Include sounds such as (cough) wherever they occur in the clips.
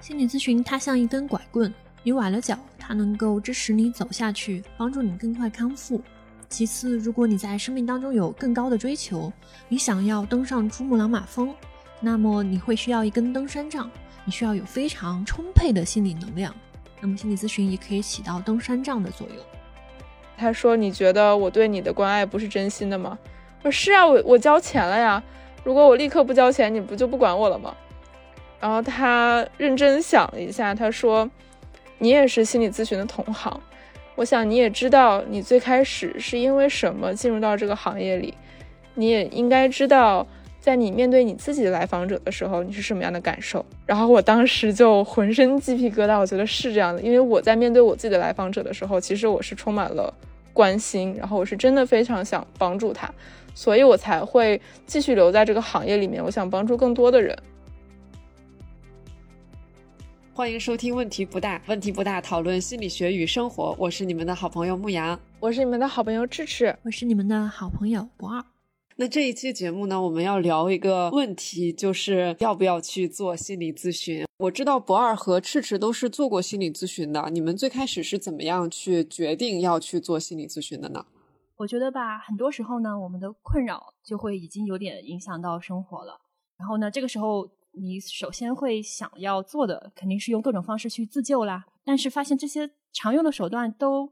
心理咨询它像一根拐棍，你崴了脚，它能够支持你走下去，帮助你更快康复。其次，如果你在生命当中有更高的追求，你想要登上珠穆朗玛峰，那么你会需要一根登山杖，你需要有非常充沛的心理能量。那么心理咨询也可以起到登山杖的作用。他说：“你觉得我对你的关爱不是真心的吗？”我说：“是啊，我我交钱了呀。如果我立刻不交钱，你不就不管我了吗？”然后他认真想了一下，他说：“你也是心理咨询的同行。”我想你也知道，你最开始是因为什么进入到这个行业里，你也应该知道，在你面对你自己的来访者的时候，你是什么样的感受。然后我当时就浑身鸡皮疙瘩，我觉得是这样的，因为我在面对我自己的来访者的时候，其实我是充满了关心，然后我是真的非常想帮助他，所以我才会继续留在这个行业里面，我想帮助更多的人。欢迎收听《问题不大，问题不大》，讨论心理学与生活。我是你们的好朋友牧羊，我是你们的好朋友智智，我是你们的好朋友博二。那这一期节目呢，我们要聊一个问题，就是要不要去做心理咨询。我知道博二和赤赤都是做过心理咨询的，你们最开始是怎么样去决定要去做心理咨询的呢？我觉得吧，很多时候呢，我们的困扰就会已经有点影响到生活了。然后呢，这个时候。你首先会想要做的肯定是用各种方式去自救啦，但是发现这些常用的手段都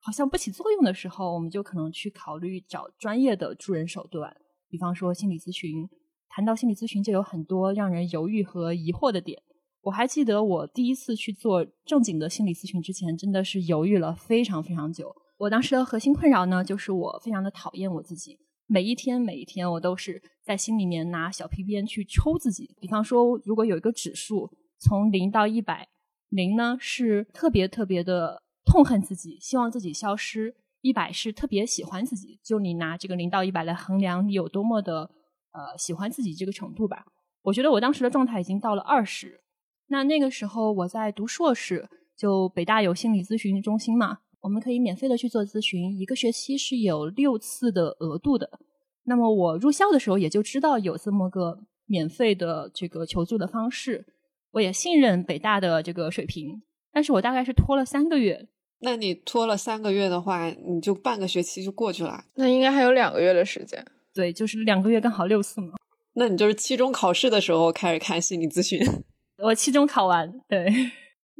好像不起作用的时候，我们就可能去考虑找专业的助人手段，比方说心理咨询。谈到心理咨询，就有很多让人犹豫和疑惑的点。我还记得我第一次去做正经的心理咨询之前，真的是犹豫了非常非常久。我当时的核心困扰呢，就是我非常的讨厌我自己。每一天，每一天，我都是在心里面拿小皮鞭去抽自己。比方说，如果有一个指数从零到一百，零呢是特别特别的痛恨自己，希望自己消失；一百是特别喜欢自己。就你拿这个零到一百来衡量你有多么的呃喜欢自己这个程度吧。我觉得我当时的状态已经到了二十。那那个时候我在读硕士，就北大有心理咨询中心嘛。我们可以免费的去做咨询，一个学期是有六次的额度的。那么我入校的时候也就知道有这么个免费的这个求助的方式，我也信任北大的这个水平。但是我大概是拖了三个月。那你拖了三个月的话，你就半个学期就过去了。那应该还有两个月的时间。对，就是两个月刚好六次嘛。那你就是期中考试的时候开始看心理咨询。(laughs) 我期中考完，对。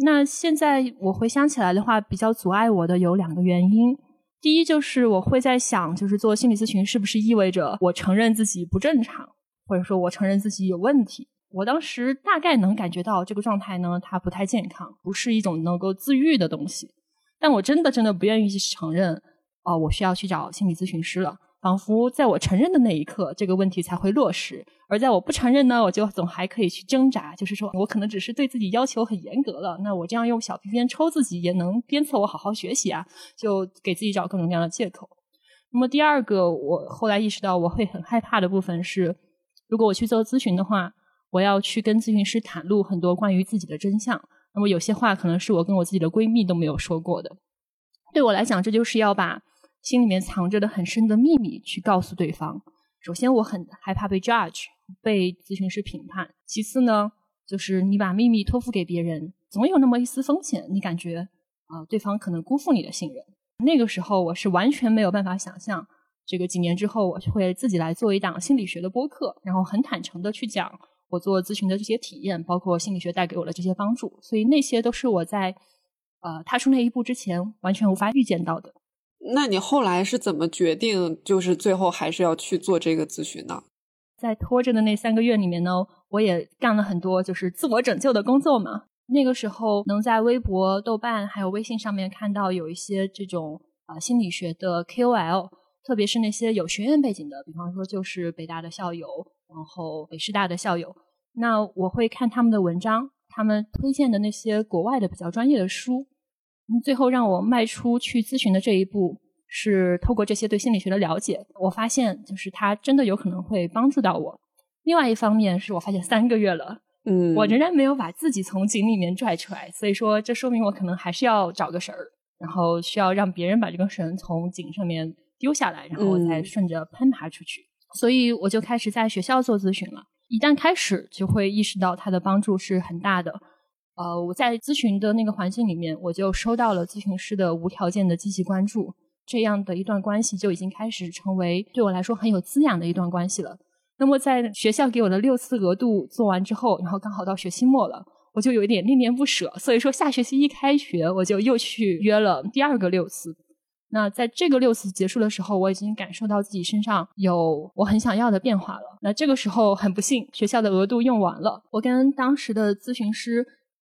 那现在我回想起来的话，比较阻碍我的有两个原因。第一就是我会在想，就是做心理咨询是不是意味着我承认自己不正常，或者说我承认自己有问题。我当时大概能感觉到这个状态呢，它不太健康，不是一种能够自愈的东西。但我真的真的不愿意去承认，哦，我需要去找心理咨询师了。仿佛在我承认的那一刻，这个问题才会落实；而在我不承认呢，我就总还可以去挣扎。就是说我可能只是对自己要求很严格了，那我这样用小皮鞭抽自己也能鞭策我好好学习啊，就给自己找各种各样的借口。那么第二个，我后来意识到我会很害怕的部分是，如果我去做咨询的话，我要去跟咨询师袒露很多关于自己的真相。那么有些话可能是我跟我自己的闺蜜都没有说过的。对我来讲，这就是要把。心里面藏着的很深的秘密，去告诉对方。首先，我很害怕被 judge，被咨询师评判。其次呢，就是你把秘密托付给别人，总有那么一丝风险。你感觉啊，对方可能辜负你的信任。那个时候，我是完全没有办法想象，这个几年之后，我会自己来做一档心理学的播客，然后很坦诚的去讲我做咨询的这些体验，包括心理学带给我的这些帮助。所以那些都是我在呃踏出那一步之前完全无法预见到的。那你后来是怎么决定，就是最后还是要去做这个咨询呢？在拖着的那三个月里面呢，我也干了很多就是自我拯救的工作嘛。那个时候能在微博、豆瓣还有微信上面看到有一些这种啊心理学的 KOL，特别是那些有学院背景的，比方说就是北大的校友，然后北师大的校友，那我会看他们的文章，他们推荐的那些国外的比较专业的书。最后让我迈出去咨询的这一步，是透过这些对心理学的了解，我发现就是它真的有可能会帮助到我。另外一方面是我发现三个月了，嗯，我仍然没有把自己从井里面拽出来，所以说这说明我可能还是要找个绳儿，然后需要让别人把这个绳从井上面丢下来，然后我再顺着攀爬出去。所以我就开始在学校做咨询了。一旦开始，就会意识到它的帮助是很大的。呃，我在咨询的那个环境里面，我就收到了咨询师的无条件的积极关注，这样的一段关系就已经开始成为对我来说很有滋养的一段关系了。那么在学校给我的六次额度做完之后，然后刚好到学期末了，我就有一点恋恋不舍，所以说下学期一开学，我就又去约了第二个六次。那在这个六次结束的时候，我已经感受到自己身上有我很想要的变化了。那这个时候很不幸，学校的额度用完了，我跟当时的咨询师。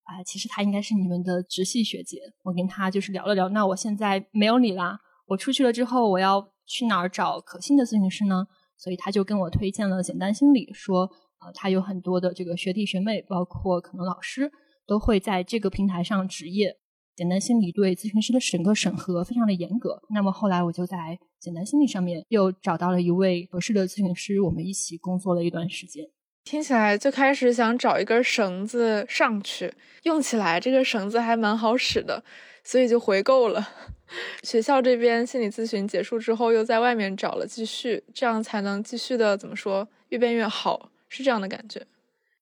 啊，其实她应该是你们的直系学姐。我跟她就是聊了聊，那我现在没有你啦，我出去了之后，我要去哪儿找可信的咨询师呢？所以她就跟我推荐了简单心理，说，呃，他有很多的这个学弟学妹，包括可能老师，都会在这个平台上执业。简单心理对咨询师的整个审核非常的严格。那么后来我就在简单心理上面又找到了一位合适的咨询师，我们一起工作了一段时间。听起来最开始想找一根绳子上去，用起来这个绳子还蛮好使的，所以就回购了。(laughs) 学校这边心理咨询结束之后，又在外面找了继续，这样才能继续的怎么说，越变越好，是这样的感觉。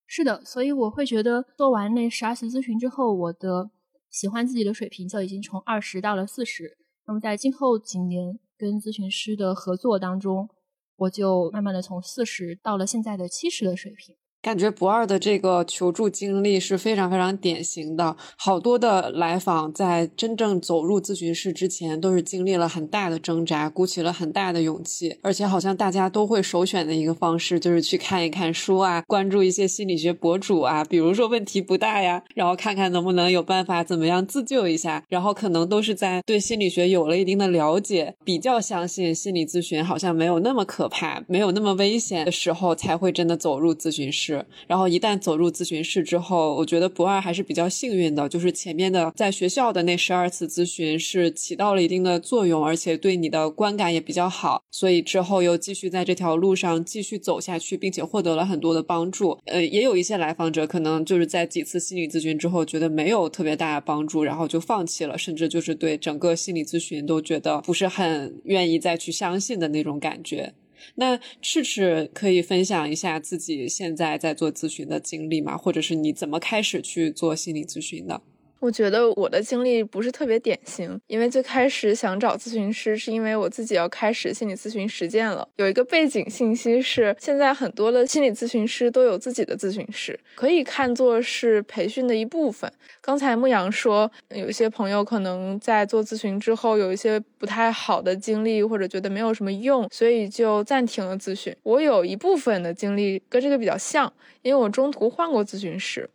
是的，所以我会觉得做完那十二次咨询之后，我的喜欢自己的水平就已经从二十到了四十。那么在今后几年跟咨询师的合作当中，我就慢慢的从四十到了现在的七十的水平。感觉不二的这个求助经历是非常非常典型的，好多的来访在真正走入咨询室之前，都是经历了很大的挣扎，鼓起了很大的勇气，而且好像大家都会首选的一个方式就是去看一看书啊，关注一些心理学博主啊，比如说问题不大呀，然后看看能不能有办法怎么样自救一下，然后可能都是在对心理学有了一定的了解，比较相信心理咨询好像没有那么可怕，没有那么危险的时候，才会真的走入咨询室。然后一旦走入咨询室之后，我觉得不二还是比较幸运的，就是前面的在学校的那十二次咨询是起到了一定的作用，而且对你的观感也比较好，所以之后又继续在这条路上继续走下去，并且获得了很多的帮助。呃，也有一些来访者可能就是在几次心理咨询之后觉得没有特别大的帮助，然后就放弃了，甚至就是对整个心理咨询都觉得不是很愿意再去相信的那种感觉。那赤赤可以分享一下自己现在在做咨询的经历吗？或者是你怎么开始去做心理咨询的？我觉得我的经历不是特别典型，因为最开始想找咨询师，是因为我自己要开始心理咨询实践了。有一个背景信息是，现在很多的心理咨询师都有自己的咨询师，可以看作是培训的一部分。刚才牧羊说，有些朋友可能在做咨询之后有一些不太好的经历，或者觉得没有什么用，所以就暂停了咨询。我有一部分的经历跟这个比较像，因为我中途换过咨询师。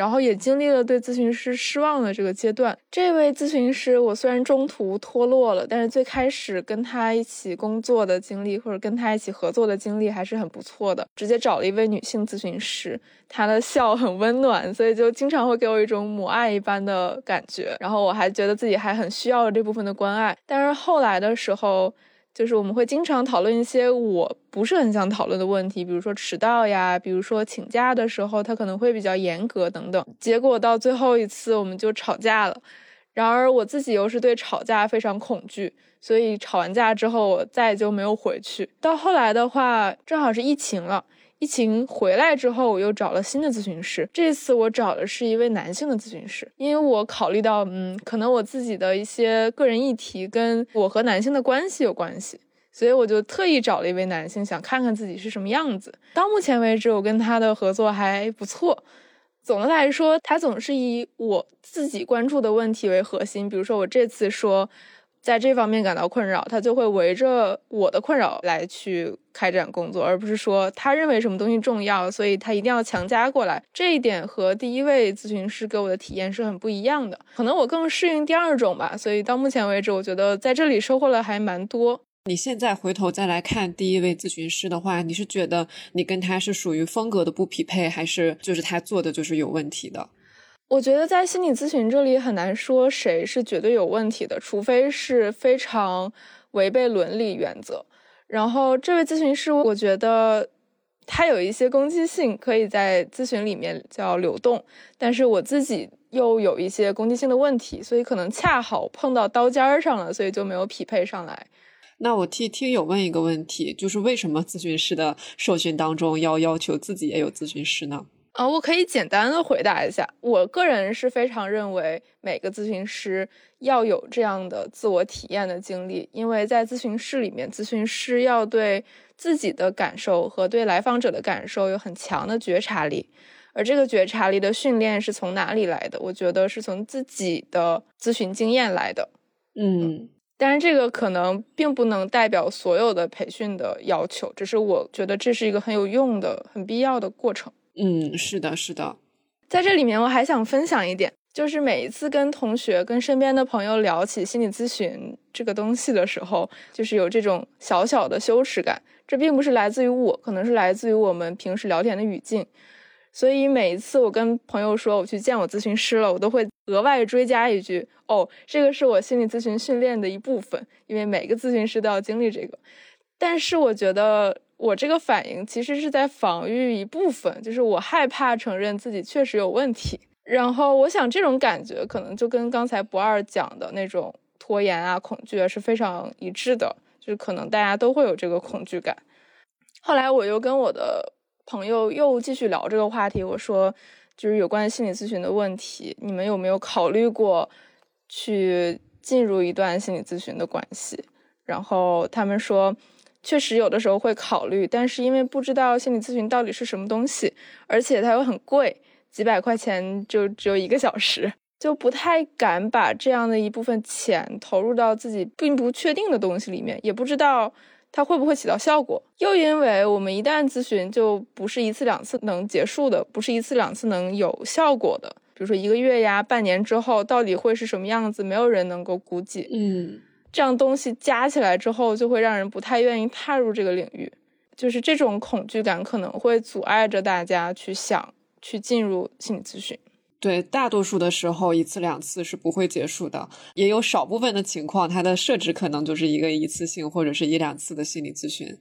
然后也经历了对咨询师失望的这个阶段。这位咨询师，我虽然中途脱落了，但是最开始跟他一起工作的经历，或者跟他一起合作的经历还是很不错的。直接找了一位女性咨询师，她的笑很温暖，所以就经常会给我一种母爱一般的感觉。然后我还觉得自己还很需要这部分的关爱。但是后来的时候。就是我们会经常讨论一些我不是很想讨论的问题，比如说迟到呀，比如说请假的时候他可能会比较严格等等。结果到最后一次我们就吵架了，然而我自己又是对吵架非常恐惧，所以吵完架之后我再也就没有回去。到后来的话，正好是疫情了。疫情回来之后，我又找了新的咨询师。这次我找的是一位男性的咨询师，因为我考虑到，嗯，可能我自己的一些个人议题跟我和男性的关系有关系，所以我就特意找了一位男性，想看看自己是什么样子。到目前为止，我跟他的合作还不错。总的来说，他总是以我自己关注的问题为核心，比如说我这次说。在这方面感到困扰，他就会围着我的困扰来去开展工作，而不是说他认为什么东西重要，所以他一定要强加过来。这一点和第一位咨询师给我的体验是很不一样的。可能我更适应第二种吧，所以到目前为止，我觉得在这里收获了还蛮多。你现在回头再来看第一位咨询师的话，你是觉得你跟他是属于风格的不匹配，还是就是他做的就是有问题的？我觉得在心理咨询这里很难说谁是绝对有问题的，除非是非常违背伦理原则。然后这位咨询师，我觉得他有一些攻击性，可以在咨询里面叫流动，但是我自己又有一些攻击性的问题，所以可能恰好碰到刀尖上了，所以就没有匹配上来。那我替听友问一个问题，就是为什么咨询师的受训当中要要求自己也有咨询师呢？呃，我可以简单的回答一下，我个人是非常认为每个咨询师要有这样的自我体验的经历，因为在咨询室里面，咨询师要对自己的感受和对来访者的感受有很强的觉察力，而这个觉察力的训练是从哪里来的？我觉得是从自己的咨询经验来的。嗯，但是，这个可能并不能代表所有的培训的要求，只是我觉得这是一个很有用的、很必要的过程。嗯，是的，是的。在这里面，我还想分享一点，就是每一次跟同学、跟身边的朋友聊起心理咨询这个东西的时候，就是有这种小小的羞耻感。这并不是来自于我，可能是来自于我们平时聊天的语境。所以每一次我跟朋友说我去见我咨询师了，我都会额外追加一句：“哦，这个是我心理咨询训练的一部分，因为每个咨询师都要经历这个。”但是我觉得我这个反应其实是在防御一部分，就是我害怕承认自己确实有问题。然后我想这种感觉可能就跟刚才不二讲的那种拖延啊、恐惧啊是非常一致的，就是可能大家都会有这个恐惧感。后来我又跟我的。朋友又继续聊这个话题，我说，就是有关心理咨询的问题，你们有没有考虑过去进入一段心理咨询的关系？然后他们说，确实有的时候会考虑，但是因为不知道心理咨询到底是什么东西，而且它又很贵，几百块钱就只有一个小时，就不太敢把这样的一部分钱投入到自己并不确定的东西里面，也不知道。它会不会起到效果？又因为我们一旦咨询，就不是一次两次能结束的，不是一次两次能有效果的。比如说一个月呀、半年之后，到底会是什么样子？没有人能够估计。嗯，这样东西加起来之后，就会让人不太愿意踏入这个领域。就是这种恐惧感可能会阻碍着大家去想去进入心理咨询。对，大多数的时候一次两次是不会结束的，也有少部分的情况，它的设置可能就是一个一次性或者是一两次的心理咨询。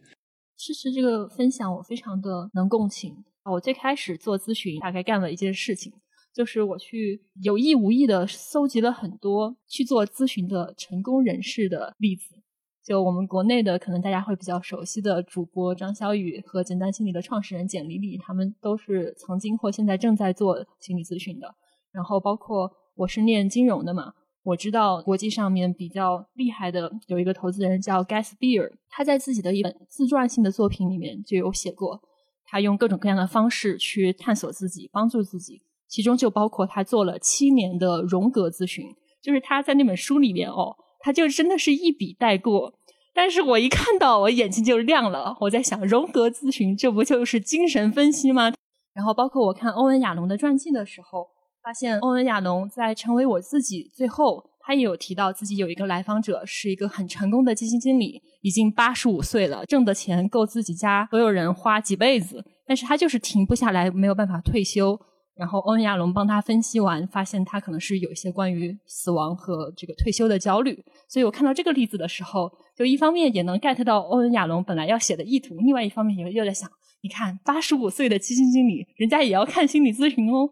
其实这个分享我非常的能共情。我最开始做咨询，大概干了一件事情，就是我去有意无意的搜集了很多去做咨询的成功人士的例子。就我们国内的，可能大家会比较熟悉的主播张小雨和简单心理的创始人简丽丽，他们都是曾经或现在正在做心理咨询的。然后包括我是念金融的嘛，我知道国际上面比较厉害的有一个投资人叫 Gas Beer，他在自己的一本自传性的作品里面就有写过，他用各种各样的方式去探索自己，帮助自己，其中就包括他做了七年的荣格咨询，就是他在那本书里面哦，他就真的是一笔带过。但是我一看到，我眼睛就亮了。我在想，荣格咨询这不就是精神分析吗？然后包括我看欧文亚龙的传记的时候，发现欧文亚龙在成为我自己最后，他也有提到自己有一个来访者是一个很成功的基金经理，已经八十五岁了，挣的钱够自己家所有人花几辈子，但是他就是停不下来，没有办法退休。然后欧文亚龙帮他分析完，发现他可能是有一些关于死亡和这个退休的焦虑。所以我看到这个例子的时候，就一方面也能 get 到欧文亚龙本来要写的意图，另外一方面也又在想，你看八十五岁的基金经理，人家也要看心理咨询哦。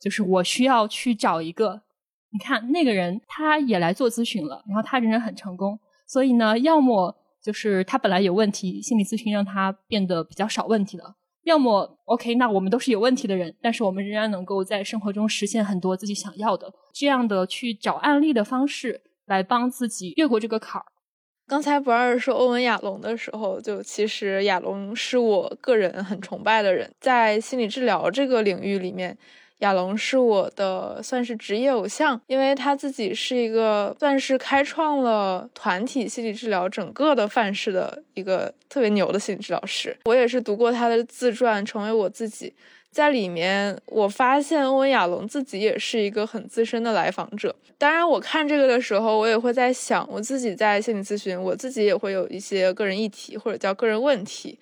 就是我需要去找一个，你看那个人他也来做咨询了，然后他仍然很成功。所以呢，要么就是他本来有问题，心理咨询让他变得比较少问题了。要么 OK，那我们都是有问题的人，但是我们仍然能够在生活中实现很多自己想要的，这样的去找案例的方式来帮自己越过这个坎儿。刚才不二说欧文亚龙的时候，就其实亚龙是我个人很崇拜的人，在心理治疗这个领域里面。亚龙是我的算是职业偶像，因为他自己是一个算是开创了团体心理治疗整个的范式的一个特别牛的心理治疗师。我也是读过他的自传，成为我自己，在里面我发现欧文亚龙自己也是一个很资深的来访者。当然，我看这个的时候，我也会在想，我自己在心理咨询，我自己也会有一些个人议题或者叫个人问题，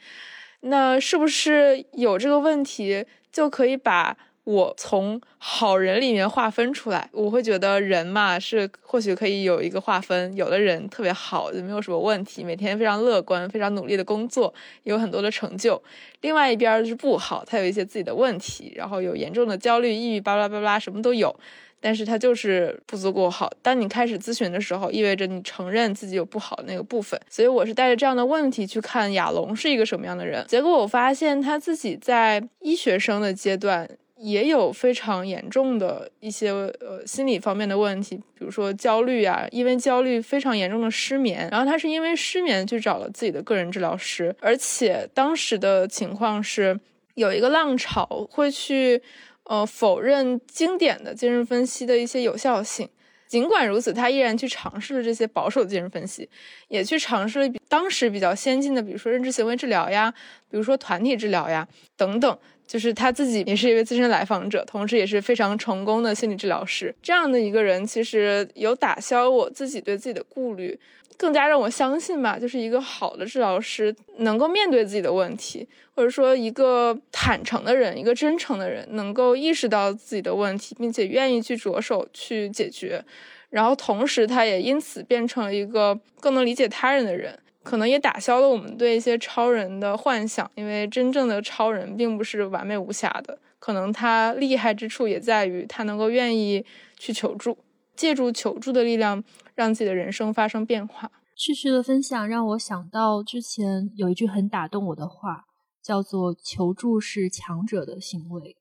那是不是有这个问题就可以把？我从好人里面划分出来，我会觉得人嘛是或许可以有一个划分，有的人特别好，就没有什么问题，每天非常乐观，非常努力的工作，有很多的成就。另外一边就是不好，他有一些自己的问题，然后有严重的焦虑、抑郁，巴拉巴拉什么都有，但是他就是不足够好。当你开始咨询的时候，意味着你承认自己有不好的那个部分。所以我是带着这样的问题去看亚龙是一个什么样的人，结果我发现他自己在医学生的阶段。也有非常严重的一些呃心理方面的问题，比如说焦虑啊，因为焦虑非常严重的失眠。然后他是因为失眠去找了自己的个人治疗师，而且当时的情况是有一个浪潮会去呃否认经典的精神分析的一些有效性。尽管如此，他依然去尝试了这些保守的精神分析，也去尝试了当时比较先进的，比如说认知行为治疗呀，比如说团体治疗呀等等。就是他自己也是一位资深来访者，同时也是非常成功的心理治疗师。这样的一个人，其实有打消我自己对自己的顾虑，更加让我相信吧，就是一个好的治疗师能够面对自己的问题，或者说一个坦诚的人，一个真诚的人，能够意识到自己的问题，并且愿意去着手去解决。然后同时，他也因此变成了一个更能理解他人的人。可能也打消了我们对一些超人的幻想，因为真正的超人并不是完美无瑕的。可能他厉害之处也在于他能够愿意去求助，借助求助的力量，让自己的人生发生变化。旭旭的分享让我想到之前有一句很打动我的话，叫做“求助是强者的行为”。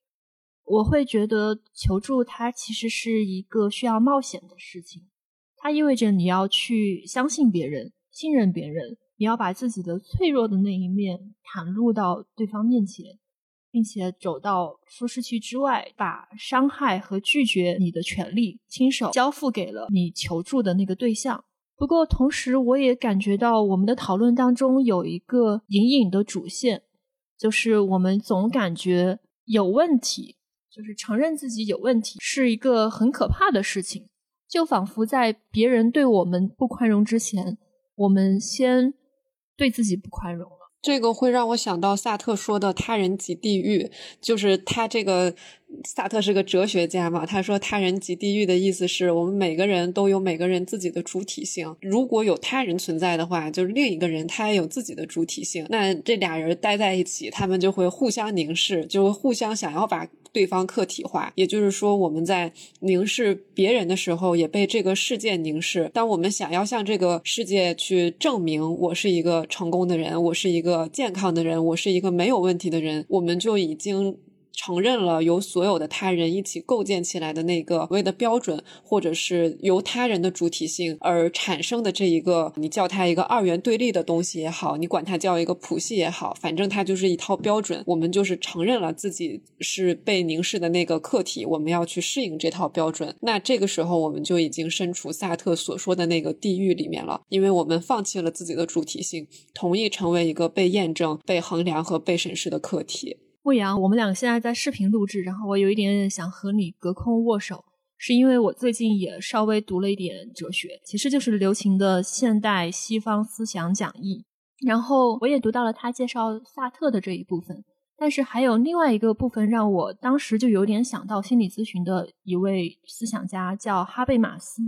我会觉得求助它其实是一个需要冒险的事情，它意味着你要去相信别人。信任别人，你要把自己的脆弱的那一面袒露到对方面前，并且走到舒适区之外，把伤害和拒绝你的权利亲手交付给了你求助的那个对象。不过，同时我也感觉到我们的讨论当中有一个隐隐的主线，就是我们总感觉有问题，就是承认自己有问题是一个很可怕的事情，就仿佛在别人对我们不宽容之前。我们先对自己不宽容了，这个会让我想到萨特说的“他人即地狱”，就是他这个。萨特是个哲学家嘛？他说“他人即地狱”的意思是我们每个人都有每个人自己的主体性。如果有他人存在的话，就是另一个人他也有自己的主体性。那这俩人待在一起，他们就会互相凝视，就会互相想要把对方客体化。也就是说，我们在凝视别人的时候，也被这个世界凝视。当我们想要向这个世界去证明我是一个成功的人，我是一个健康的人，我是一个没有问题的人，我们就已经。承认了由所有的他人一起构建起来的那个所谓的标准，或者是由他人的主体性而产生的这一个，你叫它一个二元对立的东西也好，你管它叫一个谱系也好，反正它就是一套标准。我们就是承认了自己是被凝视的那个客体，我们要去适应这套标准。那这个时候，我们就已经身处萨特所说的那个地狱里面了，因为我们放弃了自己的主体性，同意成为一个被验证、被衡量和被审视的客体。牧羊，我们两个现在在视频录制，然后我有一点点想和你隔空握手，是因为我最近也稍微读了一点哲学，其实就是刘擎的《现代西方思想讲义》，然后我也读到了他介绍萨特的这一部分，但是还有另外一个部分让我当时就有点想到心理咨询的一位思想家，叫哈贝马斯，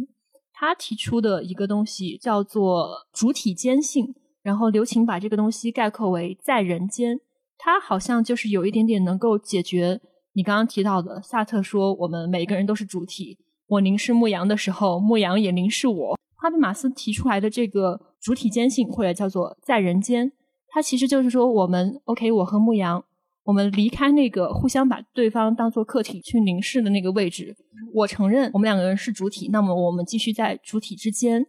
他提出的一个东西叫做主体坚信，然后刘擎把这个东西概括为在人间。他好像就是有一点点能够解决你刚刚提到的。萨特说：“我们每个人都是主体。我凝视牧羊的时候，牧羊也凝视我。”哈贝马斯提出来的这个主体坚信，或者叫做在人间，它其实就是说，我们 OK，我和牧羊，我们离开那个互相把对方当做客体去凝视的那个位置。我承认我们两个人是主体，那么我们继续在主体之间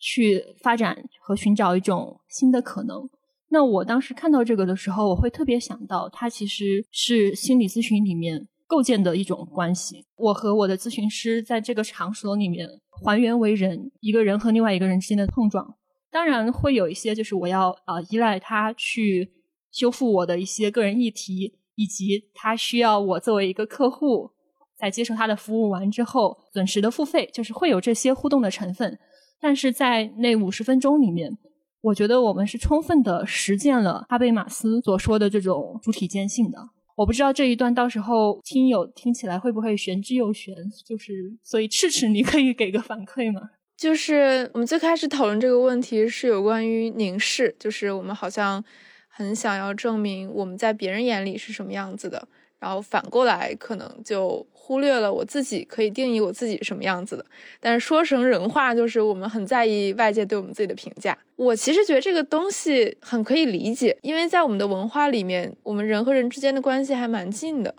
去发展和寻找一种新的可能。那我当时看到这个的时候，我会特别想到，它其实是心理咨询里面构建的一种关系。我和我的咨询师在这个场所里面还原为人，一个人和另外一个人之间的碰撞。当然会有一些，就是我要啊依赖他去修复我的一些个人议题，以及他需要我作为一个客户，在接受他的服务完之后准时的付费，就是会有这些互动的成分。但是在那五十分钟里面。我觉得我们是充分的实践了哈贝马斯所说的这种主体坚信的。我不知道这一段到时候听友听起来会不会玄之又玄，就是所以赤赤你可以给个反馈吗？就是我们最开始讨论这个问题是有关于凝视，就是我们好像很想要证明我们在别人眼里是什么样子的。然后反过来，可能就忽略了我自己可以定义我自己什么样子的。但是说成人话，就是我们很在意外界对我们自己的评价。我其实觉得这个东西很可以理解，因为在我们的文化里面，我们人和人之间的关系还蛮近的。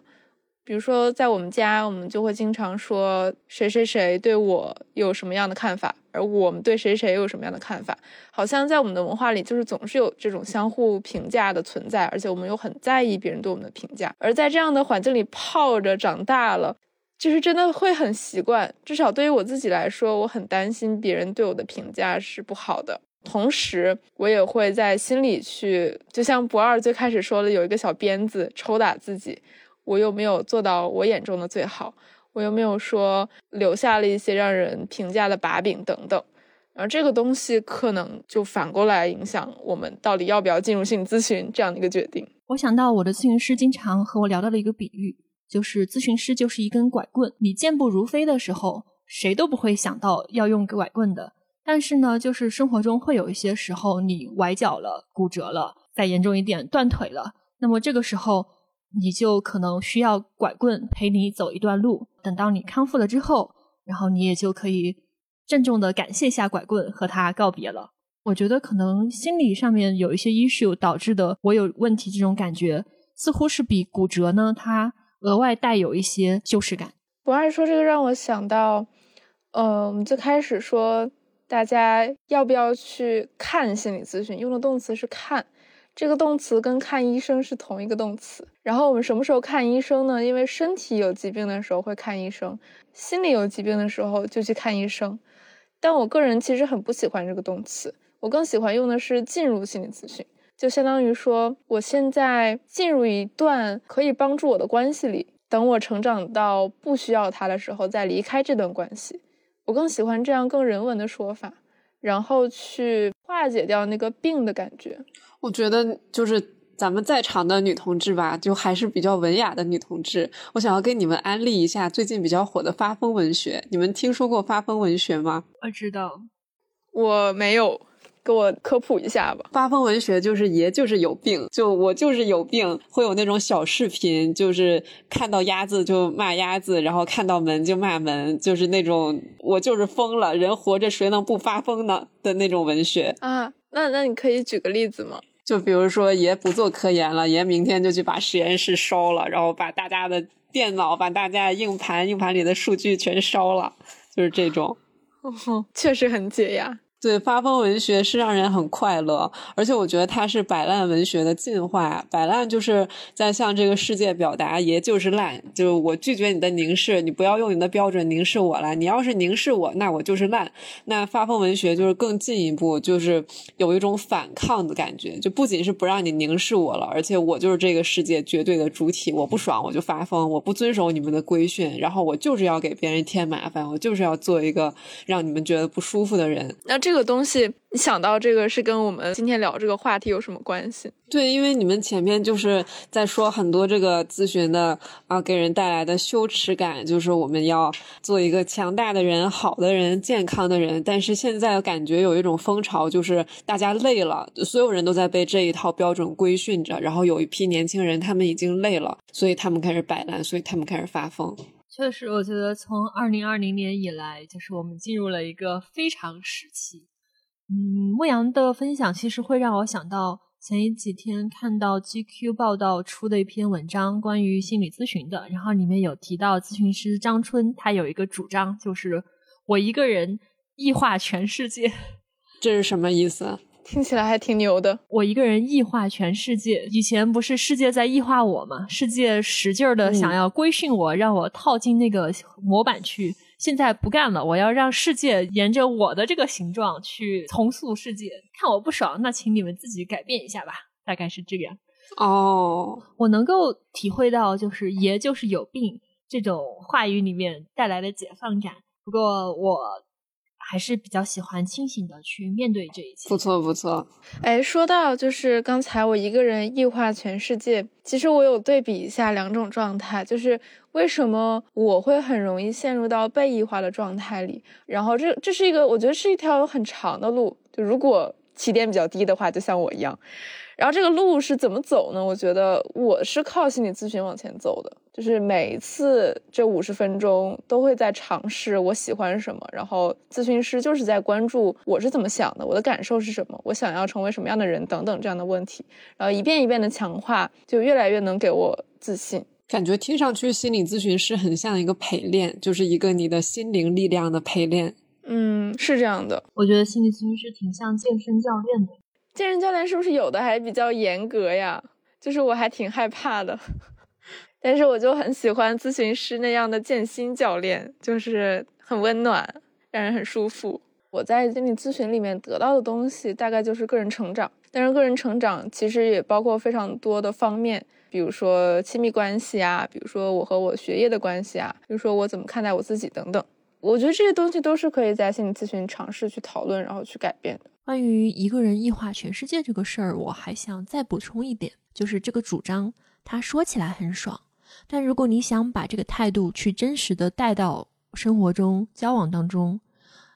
比如说，在我们家，我们就会经常说谁谁谁对我有什么样的看法，而我们对谁谁有什么样的看法，好像在我们的文化里，就是总是有这种相互评价的存在，而且我们又很在意别人对我们的评价。而在这样的环境里泡着长大了，就是真的会很习惯。至少对于我自己来说，我很担心别人对我的评价是不好的。同时，我也会在心里去，就像不二最开始说的，有一个小鞭子抽打自己。我又没有做到我眼中的最好，我又没有说留下了一些让人评价的把柄等等，然后这个东西可能就反过来影响我们到底要不要进入心理咨询这样的一个决定。我想到我的咨询师经常和我聊到的一个比喻，就是咨询师就是一根拐棍，你健步如飞的时候，谁都不会想到要用拐棍的。但是呢，就是生活中会有一些时候你崴脚了、骨折了，再严重一点断腿了，那么这个时候。你就可能需要拐棍陪你走一段路，等到你康复了之后，然后你也就可以郑重的感谢一下拐棍，和他告别了。我觉得可能心理上面有一些 issue 导致的我有问题这种感觉，似乎是比骨折呢，它额外带有一些羞耻感。不爱说这个让我想到，呃，我们最开始说大家要不要去看心理咨询，用的动词是看。这个动词跟看医生是同一个动词。然后我们什么时候看医生呢？因为身体有疾病的时候会看医生，心理有疾病的时候就去看医生。但我个人其实很不喜欢这个动词，我更喜欢用的是进入心理咨询，就相当于说我现在进入一段可以帮助我的关系里，等我成长到不需要他的时候再离开这段关系。我更喜欢这样更人文的说法，然后去化解掉那个病的感觉。我觉得就是咱们在场的女同志吧，就还是比较文雅的女同志。我想要给你们安利一下最近比较火的发疯文学，你们听说过发疯文学吗？我知道，我没有，给我科普一下吧。发疯文学就是爷就是有病，就我就是有病，会有那种小视频，就是看到鸭子就骂鸭子，然后看到门就骂门，就是那种我就是疯了，人活着谁能不发疯呢的那种文学啊。那那你可以举个例子吗？就比如说，爷不做科研了，爷明天就去把实验室烧了，然后把大家的电脑、把大家硬盘、硬盘里的数据全烧了，就是这种。确实很解压。对，发疯文学是让人很快乐，而且我觉得它是摆烂文学的进化。摆烂就是在向这个世界表达，爷就是烂，就是我拒绝你的凝视，你不要用你的标准凝视我了。你要是凝视我，那我就是烂。那发疯文学就是更进一步，就是有一种反抗的感觉，就不仅是不让你凝视我了，而且我就是这个世界绝对的主体。我不爽我就发疯，我不遵守你们的规训，然后我就是要给别人添麻烦，我就是要做一个让你们觉得不舒服的人。那这。这个东西，你想到这个是跟我们今天聊这个话题有什么关系？对，因为你们前面就是在说很多这个咨询的啊，给人带来的羞耻感，就是我们要做一个强大的人、好的人、健康的人。但是现在感觉有一种风潮，就是大家累了，所有人都在被这一套标准规训着，然后有一批年轻人他们已经累了，所以他们开始摆烂，所以他们开始发疯。确实，我觉得从二零二零年以来，就是我们进入了一个非常时期。嗯，牧羊的分享其实会让我想到前几天看到 GQ 报道出的一篇文章，关于心理咨询的，然后里面有提到咨询师张春，他有一个主张，就是我一个人异化全世界。(laughs) 这是什么意思？听起来还挺牛的。我一个人异化全世界，以前不是世界在异化我吗？世界使劲的想要规训我，让我套进那个模板去。现在不干了，我要让世界沿着我的这个形状去重塑世界。看我不爽，那请你们自己改变一下吧。大概是这样。哦，我能够体会到，就是爷就是有病这种话语里面带来的解放感。不过我。还是比较喜欢清醒的去面对这一切。不错不错，哎，说到就是刚才我一个人异化全世界，其实我有对比一下两种状态，就是为什么我会很容易陷入到被异化的状态里。然后这这是一个，我觉得是一条很长的路。就如果起点比较低的话，就像我一样。然后这个路是怎么走呢？我觉得我是靠心理咨询往前走的，就是每一次这五十分钟都会在尝试我喜欢什么，然后咨询师就是在关注我是怎么想的，我的感受是什么，我想要成为什么样的人等等这样的问题，然后一遍一遍的强化，就越来越能给我自信。感觉听上去心理咨询师很像一个陪练，就是一个你的心灵力量的陪练。嗯，是这样的。我觉得心理咨询师挺像健身教练的。健身教练是不是有的还比较严格呀？就是我还挺害怕的。(laughs) 但是我就很喜欢咨询师那样的健心教练，就是很温暖，让人很舒服。我在心理咨询里面得到的东西大概就是个人成长，但是个人成长其实也包括非常多的方面，比如说亲密关系啊，比如说我和我学业的关系啊，比如说我怎么看待我自己等等。我觉得这些东西都是可以在心理咨询尝试去讨论，然后去改变的。关于一个人异化全世界这个事儿，我还想再补充一点，就是这个主张，他说起来很爽，但如果你想把这个态度去真实的带到生活中、交往当中，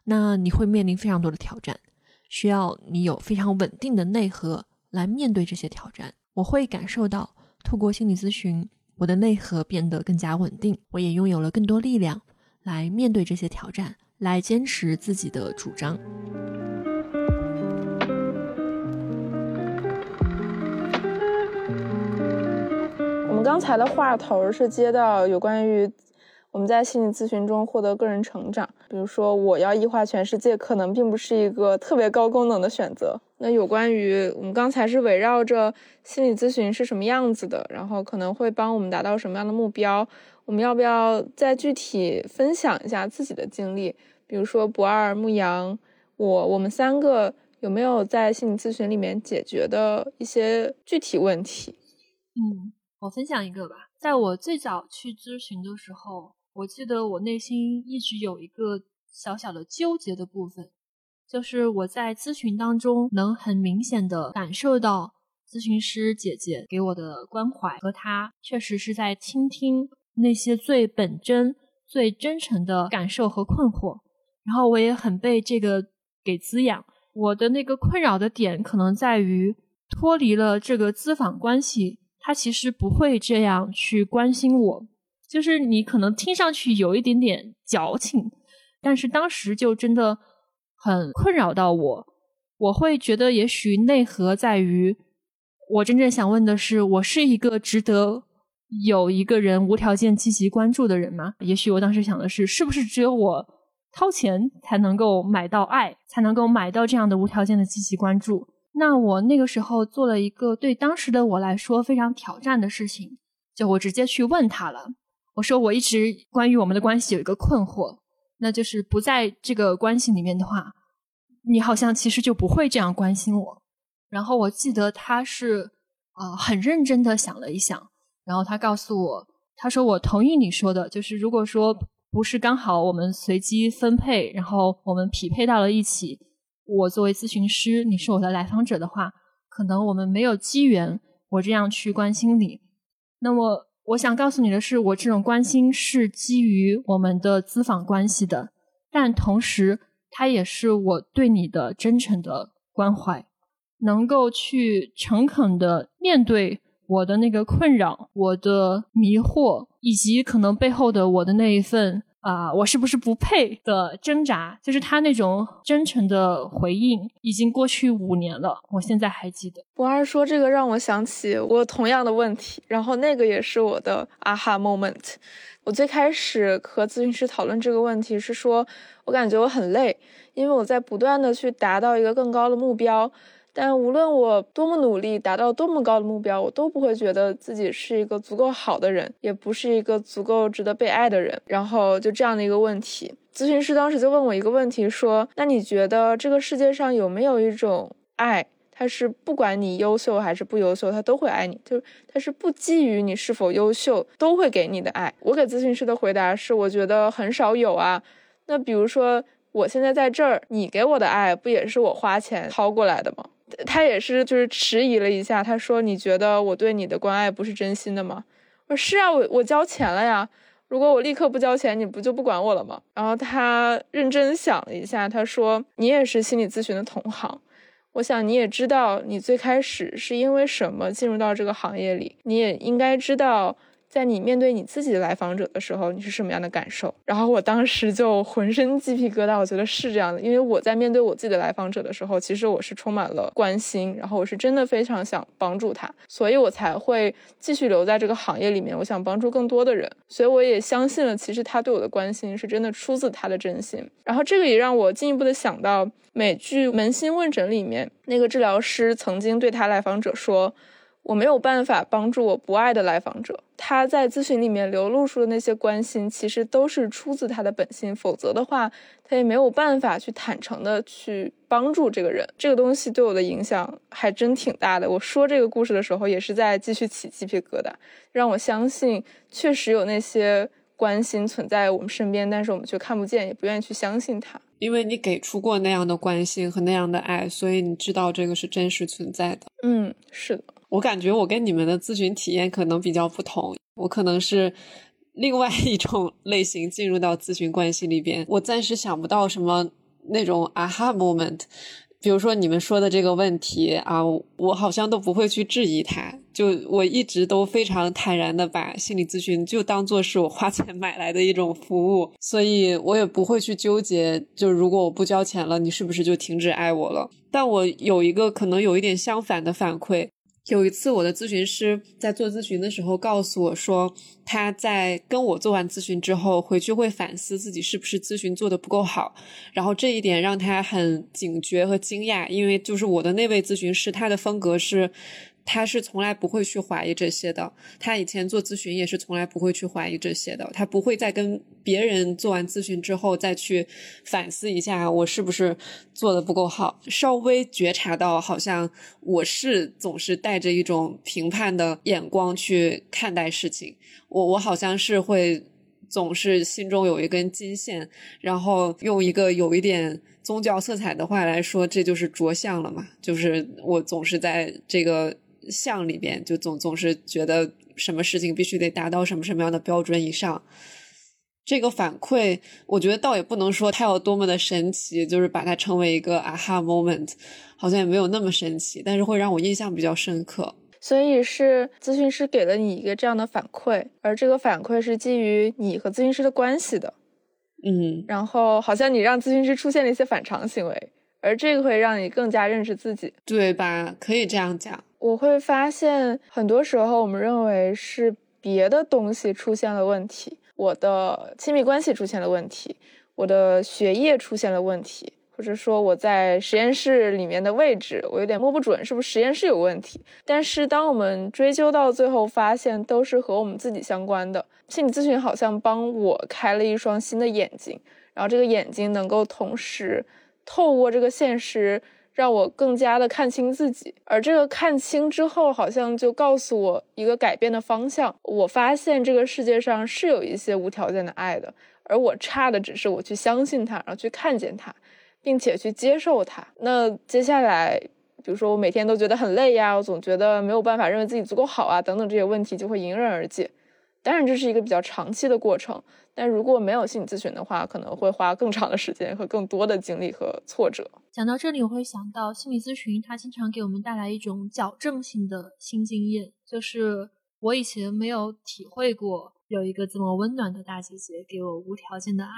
那你会面临非常多的挑战，需要你有非常稳定的内核来面对这些挑战。我会感受到，透过心理咨询，我的内核变得更加稳定，我也拥有了更多力量。来面对这些挑战，来坚持自己的主张。刚才的话头是接到有关于我们在心理咨询中获得个人成长，比如说我要异化全世界，可能并不是一个特别高功能的选择。那有关于我们刚才是围绕着心理咨询是什么样子的，然后可能会帮我们达到什么样的目标。我们要不要再具体分享一下自己的经历？比如说不二、牧羊，我我们三个有没有在心理咨询里面解决的一些具体问题？嗯，我分享一个吧。在我最早去咨询的时候，我记得我内心一直有一个小小的纠结的部分，就是我在咨询当中能很明显的感受到咨询师姐姐给我的关怀，和她确实是在倾听。那些最本真、最真诚的感受和困惑，然后我也很被这个给滋养。我的那个困扰的点可能在于脱离了这个咨访关系，他其实不会这样去关心我。就是你可能听上去有一点点矫情，但是当时就真的很困扰到我。我会觉得，也许内核在于我真正想问的是：我是一个值得。有一个人无条件积极关注的人吗？也许我当时想的是，是不是只有我掏钱才能够买到爱，才能够买到这样的无条件的积极关注？那我那个时候做了一个对当时的我来说非常挑战的事情，就我直接去问他了。我说我一直关于我们的关系有一个困惑，那就是不在这个关系里面的话，你好像其实就不会这样关心我。然后我记得他是啊很认真的想了一想。然后他告诉我，他说我同意你说的，就是如果说不是刚好我们随机分配，然后我们匹配到了一起，我作为咨询师，你是我的来访者的话，可能我们没有机缘我这样去关心你。那么我想告诉你的是，我这种关心是基于我们的咨访关系的，但同时它也是我对你的真诚的关怀，能够去诚恳的面对。我的那个困扰，我的迷惑，以及可能背后的我的那一份啊，我是不是不配的挣扎，就是他那种真诚的回应，已经过去五年了，我现在还记得。我二说这个让我想起我同样的问题，然后那个也是我的 aha moment。我最开始和咨询师讨论这个问题是说，我感觉我很累，因为我在不断的去达到一个更高的目标。但无论我多么努力，达到多么高的目标，我都不会觉得自己是一个足够好的人，也不是一个足够值得被爱的人。然后就这样的一个问题，咨询师当时就问我一个问题，说：“那你觉得这个世界上有没有一种爱，它是不管你优秀还是不优秀，他都会爱你，就是它是不基于你是否优秀都会给你的爱？”我给咨询师的回答是：“我觉得很少有啊。那比如说我现在在这儿，你给我的爱不也是我花钱掏过来的吗？”他也是，就是迟疑了一下。他说：“你觉得我对你的关爱不是真心的吗？”我说：“是啊，我我交钱了呀。如果我立刻不交钱，你不就不管我了吗？”然后他认真想了一下，他说：“你也是心理咨询的同行，我想你也知道，你最开始是因为什么进入到这个行业里，你也应该知道在你面对你自己的来访者的时候，你是什么样的感受？然后我当时就浑身鸡皮疙瘩，我觉得是这样的，因为我在面对我自己的来访者的时候，其实我是充满了关心，然后我是真的非常想帮助他，所以我才会继续留在这个行业里面。我想帮助更多的人，所以我也相信了，其实他对我的关心是真的出自他的真心。然后这个也让我进一步的想到美剧《扪心问诊》里面那个治疗师曾经对他来访者说。我没有办法帮助我不爱的来访者，他在咨询里面流露出的那些关心，其实都是出自他的本心，否则的话，他也没有办法去坦诚的去帮助这个人。这个东西对我的影响还真挺大的。我说这个故事的时候，也是在继续起鸡皮疙瘩，让我相信确实有那些关心存在我们身边，但是我们却看不见，也不愿意去相信他。因为你给出过那样的关心和那样的爱，所以你知道这个是真实存在的。嗯，是的。我感觉我跟你们的咨询体验可能比较不同，我可能是另外一种 (laughs) 类型进入到咨询关系里边，我暂时想不到什么那种 aha moment。比如说你们说的这个问题啊，我好像都不会去质疑它，就我一直都非常坦然的把心理咨询就当做是我花钱买来的一种服务，所以我也不会去纠结，就如果我不交钱了，你是不是就停止爱我了？但我有一个可能有一点相反的反馈。有一次，我的咨询师在做咨询的时候告诉我说，他在跟我做完咨询之后，回去会反思自己是不是咨询做的不够好，然后这一点让他很警觉和惊讶，因为就是我的那位咨询师，他的风格是。他是从来不会去怀疑这些的，他以前做咨询也是从来不会去怀疑这些的，他不会再跟别人做完咨询之后再去反思一下我是不是做的不够好，稍微觉察到好像我是总是带着一种评判的眼光去看待事情，我我好像是会总是心中有一根金线，然后用一个有一点宗教色彩的话来说，这就是着相了嘛，就是我总是在这个。项里边就总总是觉得什么事情必须得达到什么什么样的标准以上，这个反馈我觉得倒也不能说它有多么的神奇，就是把它称为一个 aha moment，好像也没有那么神奇，但是会让我印象比较深刻。所以是咨询师给了你一个这样的反馈，而这个反馈是基于你和咨询师的关系的，嗯，然后好像你让咨询师出现了一些反常行为，而这个会让你更加认识自己，对吧？可以这样讲。我会发现，很多时候我们认为是别的东西出现了问题，我的亲密关系出现了问题，我的学业出现了问题，或者说我在实验室里面的位置，我有点摸不准是不是实验室有问题。但是当我们追究到最后，发现都是和我们自己相关的。心理咨询好像帮我开了一双新的眼睛，然后这个眼睛能够同时透过这个现实。让我更加的看清自己，而这个看清之后，好像就告诉我一个改变的方向。我发现这个世界上是有一些无条件的爱的，而我差的只是我去相信它，然后去看见它，并且去接受它。那接下来，比如说我每天都觉得很累呀，我总觉得没有办法认为自己足够好啊，等等这些问题就会迎刃而解。当然，这是一个比较长期的过程。但如果没有心理咨询的话，可能会花更长的时间和更多的精力和挫折。讲到这里，我会想到心理咨询，它经常给我们带来一种矫正性的新经验，就是我以前没有体会过有一个这么温暖的大姐姐给我无条件的爱，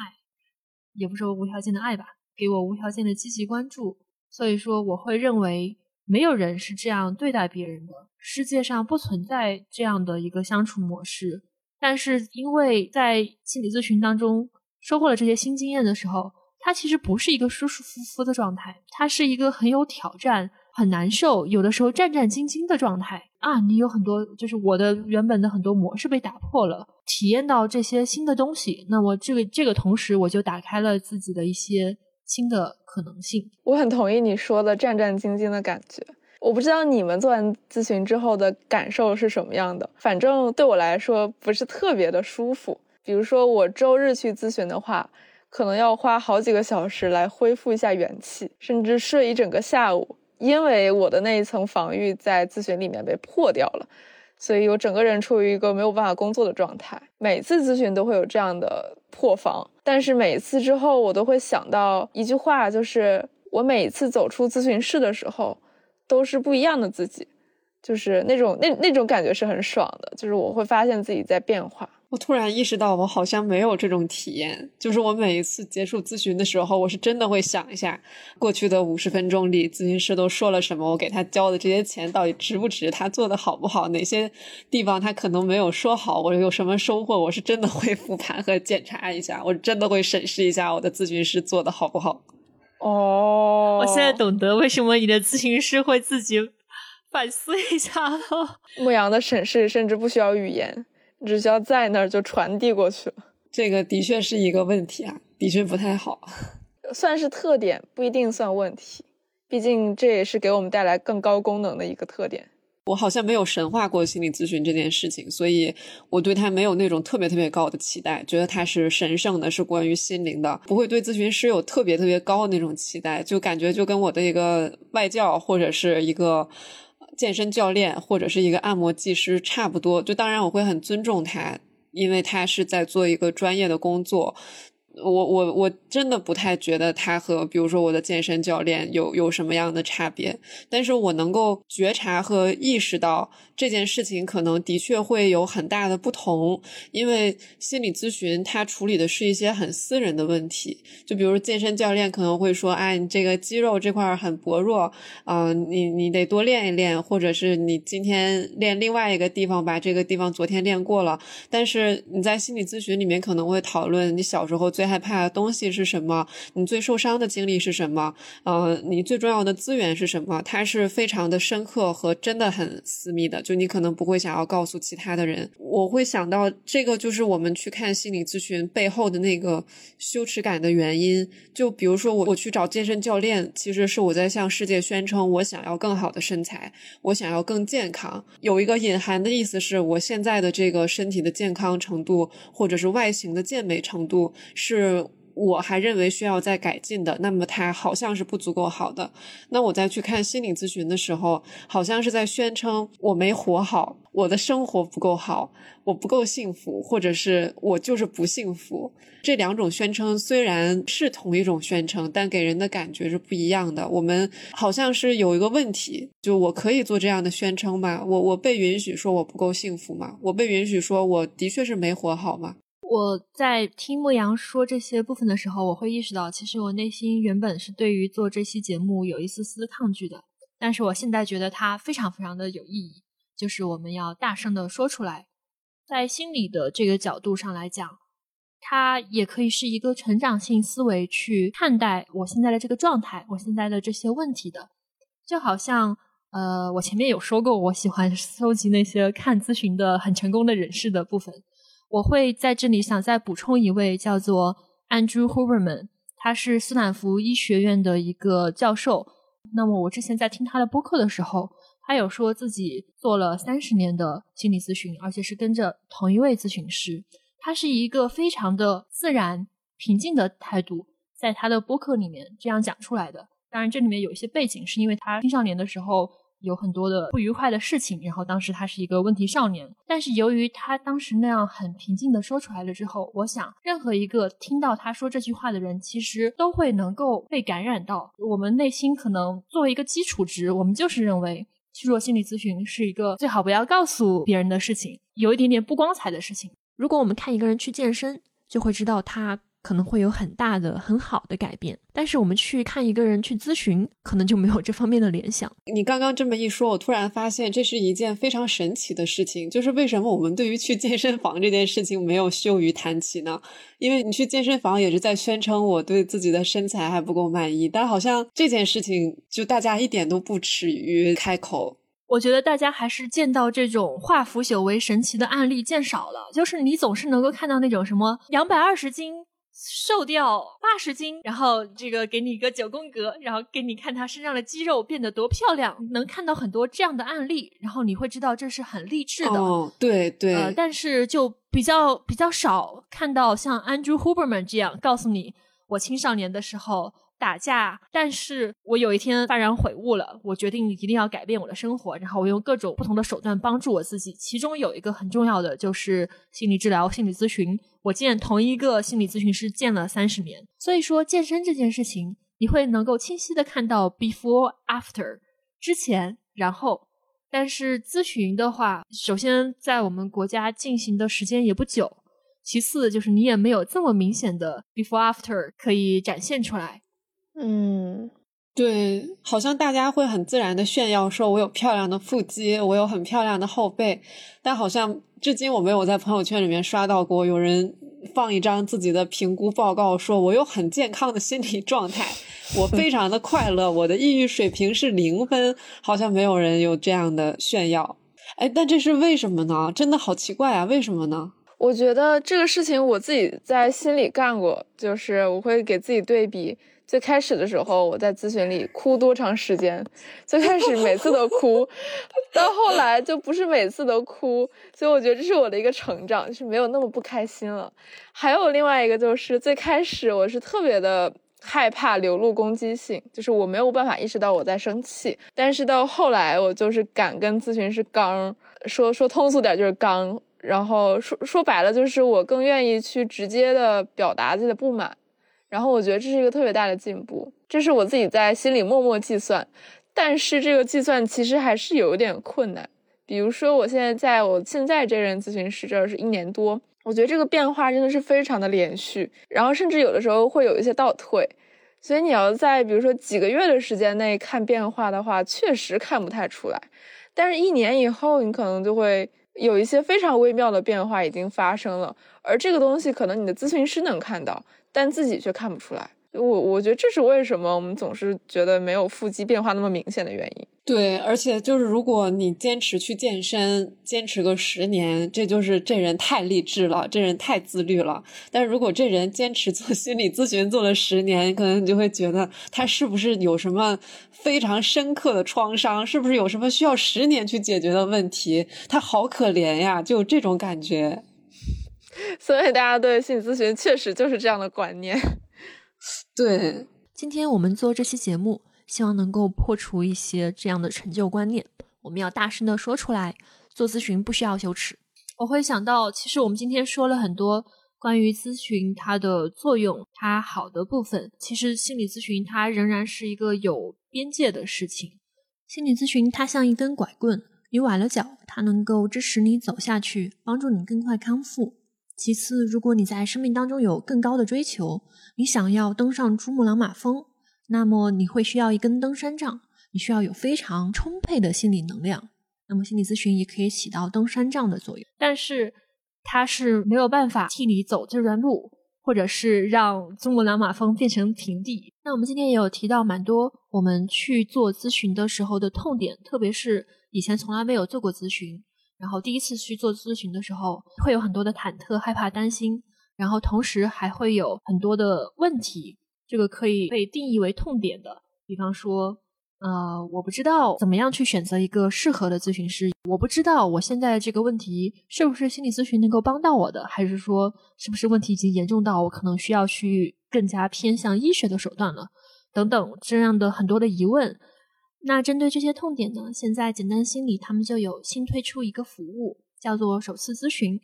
也不是说无条件的爱吧，给我无条件的积极关注。所以说，我会认为没有人是这样对待别人的，世界上不存在这样的一个相处模式。但是，因为在心理咨询当中收获了这些新经验的时候，它其实不是一个舒舒服服的状态，它是一个很有挑战、很难受，有的时候战战兢兢的状态啊！你有很多，就是我的原本的很多模式被打破了，体验到这些新的东西，那我这个这个同时，我就打开了自己的一些新的可能性。我很同意你说的战战兢兢的感觉。我不知道你们做完咨询之后的感受是什么样的，反正对我来说不是特别的舒服。比如说我周日去咨询的话，可能要花好几个小时来恢复一下元气，甚至睡一整个下午，因为我的那一层防御在咨询里面被破掉了，所以我整个人处于一个没有办法工作的状态。每次咨询都会有这样的破防，但是每次之后我都会想到一句话，就是我每次走出咨询室的时候。都是不一样的自己，就是那种那那种感觉是很爽的，就是我会发现自己在变化。我突然意识到，我好像没有这种体验。就是我每一次结束咨询的时候，我是真的会想一下，过去的五十分钟里，咨询师都说了什么，我给他交的这些钱到底值不值，他做的好不好，哪些地方他可能没有说好，我有什么收获，我是真的会复盘和检查一下，我真的会审视一下我的咨询师做的好不好。哦，我现在懂得为什么你的咨询师会自己反思一下了。牧羊的审视甚至不需要语言。只需要在那儿就传递过去了，这个的确是一个问题啊，的确不太好，算是特点，不一定算问题。毕竟这也是给我们带来更高功能的一个特点。我好像没有神化过心理咨询这件事情，所以我对他没有那种特别特别高的期待，觉得他是神圣的，是关于心灵的，不会对咨询师有特别特别高的那种期待，就感觉就跟我的一个外教或者是一个。健身教练或者是一个按摩技师差不多，就当然我会很尊重他，因为他是在做一个专业的工作。我我我真的不太觉得他和比如说我的健身教练有有什么样的差别，但是我能够觉察和意识到这件事情可能的确会有很大的不同，因为心理咨询它处理的是一些很私人的问题，就比如健身教练可能会说，哎，你这个肌肉这块很薄弱，嗯，你你得多练一练，或者是你今天练另外一个地方，把这个地方昨天练过了，但是你在心理咨询里面可能会讨论你小时候最害怕的东西是什么？你最受伤的经历是什么？呃，你最重要的资源是什么？它是非常的深刻和真的很私密的，就你可能不会想要告诉其他的人。我会想到这个，就是我们去看心理咨询背后的那个羞耻感的原因。就比如说我我去找健身教练，其实是我在向世界宣称我想要更好的身材，我想要更健康。有一个隐含的意思是我现在的这个身体的健康程度，或者是外形的健美程度是。是我还认为需要再改进的，那么它好像是不足够好的。那我再去看心理咨询的时候，好像是在宣称我没活好，我的生活不够好，我不够幸福，或者是我就是不幸福。这两种宣称虽然是同一种宣称，但给人的感觉是不一样的。我们好像是有一个问题，就我可以做这样的宣称吗？我我被允许说我不够幸福吗？我被允许说我的确是没活好吗？我在听牧羊说这些部分的时候，我会意识到，其实我内心原本是对于做这期节目有一丝丝抗拒的。但是我现在觉得它非常非常的有意义，就是我们要大声的说出来。在心理的这个角度上来讲，它也可以是一个成长性思维去看待我现在的这个状态，我现在的这些问题的。就好像，呃，我前面有说过，我喜欢搜集那些看咨询的很成功的人士的部分。我会在这里想再补充一位叫做 Andrew Huberman，他是斯坦福医学院的一个教授。那么我之前在听他的播客的时候，他有说自己做了三十年的心理咨询，而且是跟着同一位咨询师。他是一个非常的自然、平静的态度，在他的播客里面这样讲出来的。当然，这里面有一些背景，是因为他青少年的时候。有很多的不愉快的事情，然后当时他是一个问题少年，但是由于他当时那样很平静的说出来了之后，我想任何一个听到他说这句话的人，其实都会能够被感染到。我们内心可能作为一个基础值，我们就是认为去做心理咨询是一个最好不要告诉别人的事情，有一点点不光彩的事情。如果我们看一个人去健身，就会知道他。可能会有很大的、很好的改变，但是我们去看一个人去咨询，可能就没有这方面的联想。你刚刚这么一说，我突然发现这是一件非常神奇的事情，就是为什么我们对于去健身房这件事情没有羞于谈起呢？因为你去健身房也是在宣称我对自己的身材还不够满意，但好像这件事情就大家一点都不耻于开口。我觉得大家还是见到这种化腐朽为神奇的案例见少了，就是你总是能够看到那种什么两百二十斤。瘦掉八十斤，然后这个给你一个九宫格，然后给你看他身上的肌肉变得多漂亮，能看到很多这样的案例，然后你会知道这是很励志的。哦，对对。呃，但是就比较比较少看到像 Andrew Huberman 这样告诉你，我青少年的时候。打架，但是我有一天幡然悔悟了，我决定一定要改变我的生活，然后我用各种不同的手段帮助我自己，其中有一个很重要的就是心理治疗、心理咨询。我见同一个心理咨询师见了三十年，所以说健身这件事情，你会能够清晰的看到 before after 之前，然后但是咨询的话，首先在我们国家进行的时间也不久，其次就是你也没有这么明显的 before after 可以展现出来。嗯，对，好像大家会很自然的炫耀说，我有漂亮的腹肌，我有很漂亮的后背，但好像至今我没有在朋友圈里面刷到过有人放一张自己的评估报告，说我有很健康的心理状态，我非常的快乐，我的抑郁水平是零分，好像没有人有这样的炫耀。哎，但这是为什么呢？真的好奇怪啊，为什么呢？我觉得这个事情我自己在心里干过，就是我会给自己对比。最开始的时候，我在咨询里哭多长时间？最开始每次都哭，到后来就不是每次都哭，所以我觉得这是我的一个成长，就是没有那么不开心了。还有另外一个就是，最开始我是特别的害怕流露攻击性，就是我没有办法意识到我在生气，但是到后来我就是敢跟咨询师刚说，说通俗点就是刚，然后说说白了就是我更愿意去直接的表达自己的不满。然后我觉得这是一个特别大的进步，这是我自己在心里默默计算，但是这个计算其实还是有点困难。比如说，我现在在我现在这任咨询师这儿是一年多，我觉得这个变化真的是非常的连续，然后甚至有的时候会有一些倒退，所以你要在比如说几个月的时间内看变化的话，确实看不太出来，但是一年以后，你可能就会有一些非常微妙的变化已经发生了，而这个东西可能你的咨询师能看到。但自己却看不出来，我我觉得这是为什么我们总是觉得没有腹肌变化那么明显的原因。对，而且就是如果你坚持去健身，坚持个十年，这就是这人太励志了，这人太自律了。但如果这人坚持做 (laughs) 心理咨询做了十年，可能你就会觉得他是不是有什么非常深刻的创伤，是不是有什么需要十年去解决的问题？他好可怜呀，就这种感觉。(laughs) 所以大家对心理咨询确实就是这样的观念。(laughs) 对，今天我们做这期节目，希望能够破除一些这样的陈旧观念。我们要大声的说出来，做咨询不需要羞耻。我会想到，其实我们今天说了很多关于咨询它的作用，它好的部分。其实心理咨询它仍然是一个有边界的事情。心理咨询它像一根拐棍，你崴了脚，它能够支持你走下去，帮助你更快康复。其次，如果你在生命当中有更高的追求，你想要登上珠穆朗玛峰，那么你会需要一根登山杖，你需要有非常充沛的心理能量。那么心理咨询也可以起到登山杖的作用，但是它是没有办法替你走这段路，或者是让珠穆朗玛峰变成平地。那我们今天也有提到蛮多我们去做咨询的时候的痛点，特别是以前从来没有做过咨询。然后第一次去做咨询的时候，会有很多的忐忑、害怕、担心，然后同时还会有很多的问题，这个可以被定义为痛点的。比方说，呃，我不知道怎么样去选择一个适合的咨询师，我不知道我现在这个问题是不是心理咨询能够帮到我的，还是说是不是问题已经严重到我可能需要去更加偏向医学的手段了，等等这样的很多的疑问。那针对这些痛点呢，现在简单心理他们就有新推出一个服务，叫做首次咨询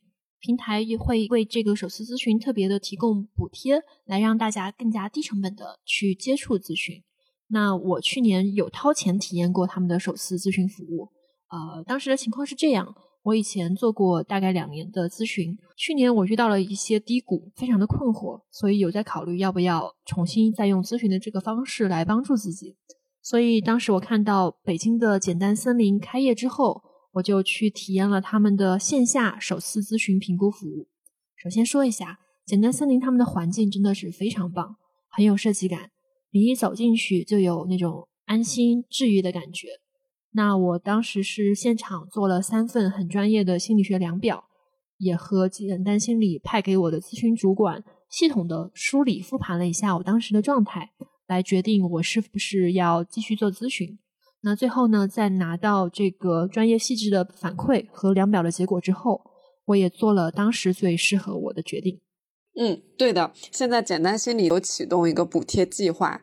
平台，也会为这个首次咨询特别的提供补贴，来让大家更加低成本的去接触咨询。那我去年有掏钱体验过他们的首次咨询服务，呃，当时的情况是这样：我以前做过大概两年的咨询，去年我遇到了一些低谷，非常的困惑，所以有在考虑要不要重新再用咨询的这个方式来帮助自己。所以当时我看到北京的简单森林开业之后，我就去体验了他们的线下首次咨询评估服务。首先说一下，简单森林他们的环境真的是非常棒，很有设计感，你一走进去就有那种安心治愈的感觉。那我当时是现场做了三份很专业的心理学量表，也和简单心理派给我的咨询主管系统的梳理复盘了一下我当时的状态。来决定我是不是要继续做咨询。那最后呢，在拿到这个专业细致的反馈和量表的结果之后，我也做了当时最适合我的决定。嗯，对的。现在简单心理有启动一个补贴计划，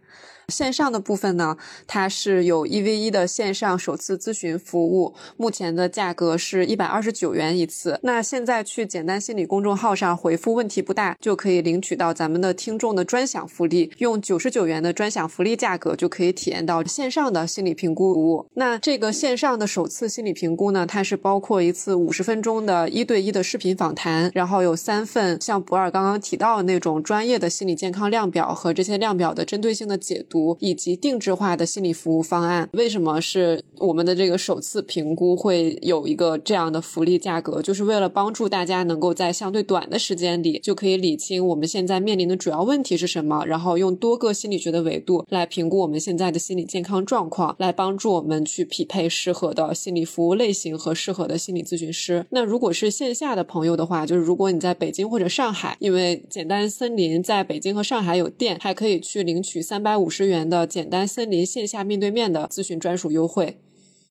线上的部分呢，它是有一 v 一的线上首次咨询服务，目前的价格是一百二十九元一次。那现在去简单心理公众号上回复“问题不大”，就可以领取到咱们的听众的专享福利，用九十九元的专享福利价格就可以体验到线上的心理评估服务。那这个线上的首次心理评估呢，它是包括一次五十分钟的一对一的视频访谈，然后有三份像博尔刚刚提到的那种专业的心理健康量表和这些量表的针对性的解读，以及定制化的心理服务方案。为什么是我们的这个首次评估会有一个这样的福利价格？就是为了帮助大家能够在相对短的时间里就可以理清我们现在面临的主要问题是什么，然后用多个心理学的维度来评估我们现在的心理健康状况，来帮助我们去匹配适合的心理服务类型和适合的心理咨询师。那如果是线下的朋友的话，就是如果你在北京或者上海，因为简单森林在北京和上海有店，还可以去领取三百五十十元的简单森林线下面对面的咨询专属优惠。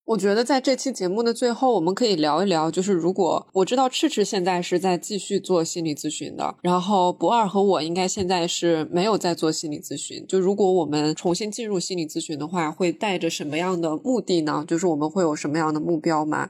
我觉得在这期节目的最后，我们可以聊一聊，就是如果我知道赤赤现在是在继续做心理咨询的，然后博二和我应该现在是没有在做心理咨询。就如果我们重新进入心理咨询的话，会带着什么样的目的呢？就是我们会有什么样的目标吗？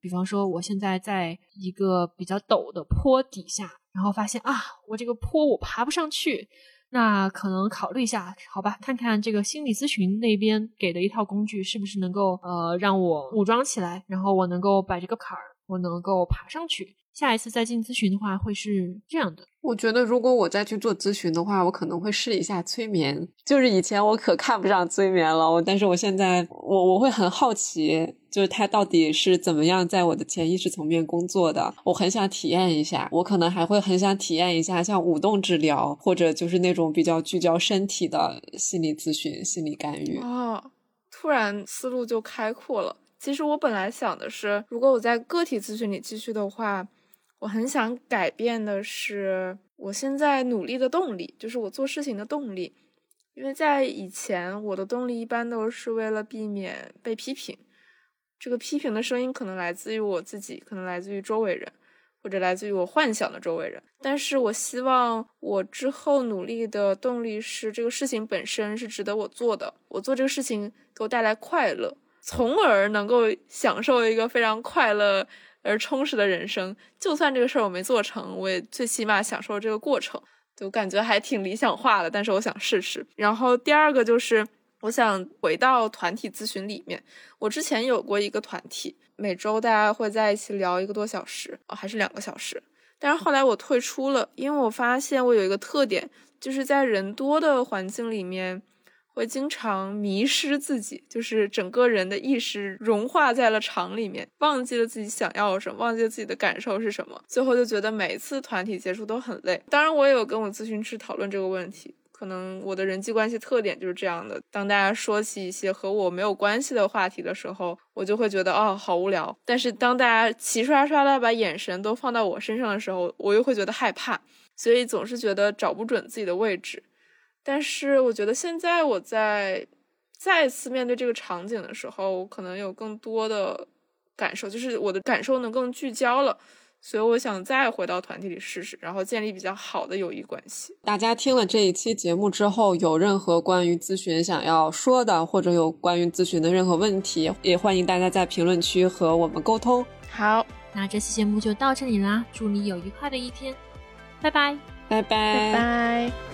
比方说，我现在在一个比较陡的坡底下，然后发现啊，我这个坡我爬不上去。那可能考虑一下，好吧，看看这个心理咨询那边给的一套工具是不是能够呃让我武装起来，然后我能够把这个坎儿我能够爬上去。下一次再进咨询的话，会是这样的。我觉得如果我再去做咨询的话，我可能会试一下催眠。就是以前我可看不上催眠了，我但是我现在我我会很好奇，就是它到底是怎么样在我的潜意识层面工作的，我很想体验一下。我可能还会很想体验一下像舞动治疗，或者就是那种比较聚焦身体的心理咨询、心理干预。哦，突然思路就开阔了。其实我本来想的是，如果我在个体咨询里继续的话。我很想改变的是，我现在努力的动力，就是我做事情的动力。因为在以前，我的动力一般都是为了避免被批评。这个批评的声音可能来自于我自己，可能来自于周围人，或者来自于我幻想的周围人。但是我希望我之后努力的动力是，这个事情本身是值得我做的，我做这个事情给我带来快乐，从而能够享受一个非常快乐。而充实的人生，就算这个事儿我没做成，我也最起码享受这个过程，就感觉还挺理想化的。但是我想试试。然后第二个就是，我想回到团体咨询里面。我之前有过一个团体，每周大家会在一起聊一个多小时，哦，还是两个小时。但是后来我退出了，因为我发现我有一个特点，就是在人多的环境里面。会经常迷失自己，就是整个人的意识融化在了场里面，忘记了自己想要什么，忘记了自己的感受是什么，最后就觉得每次团体结束都很累。当然，我也有跟我咨询师讨论这个问题，可能我的人际关系特点就是这样的。当大家说起一些和我没有关系的话题的时候，我就会觉得哦，好无聊。但是当大家齐刷刷的把眼神都放到我身上的时候，我又会觉得害怕，所以总是觉得找不准自己的位置。但是我觉得现在我在再次面对这个场景的时候，我可能有更多的感受，就是我的感受能更聚焦了，所以我想再回到团体里试试，然后建立比较好的友谊关系。大家听了这一期节目之后，有任何关于咨询想要说的，或者有关于咨询的任何问题，也欢迎大家在评论区和我们沟通。好，那这期节目就到这里啦，祝你有愉快的一天，拜拜，拜拜，拜拜。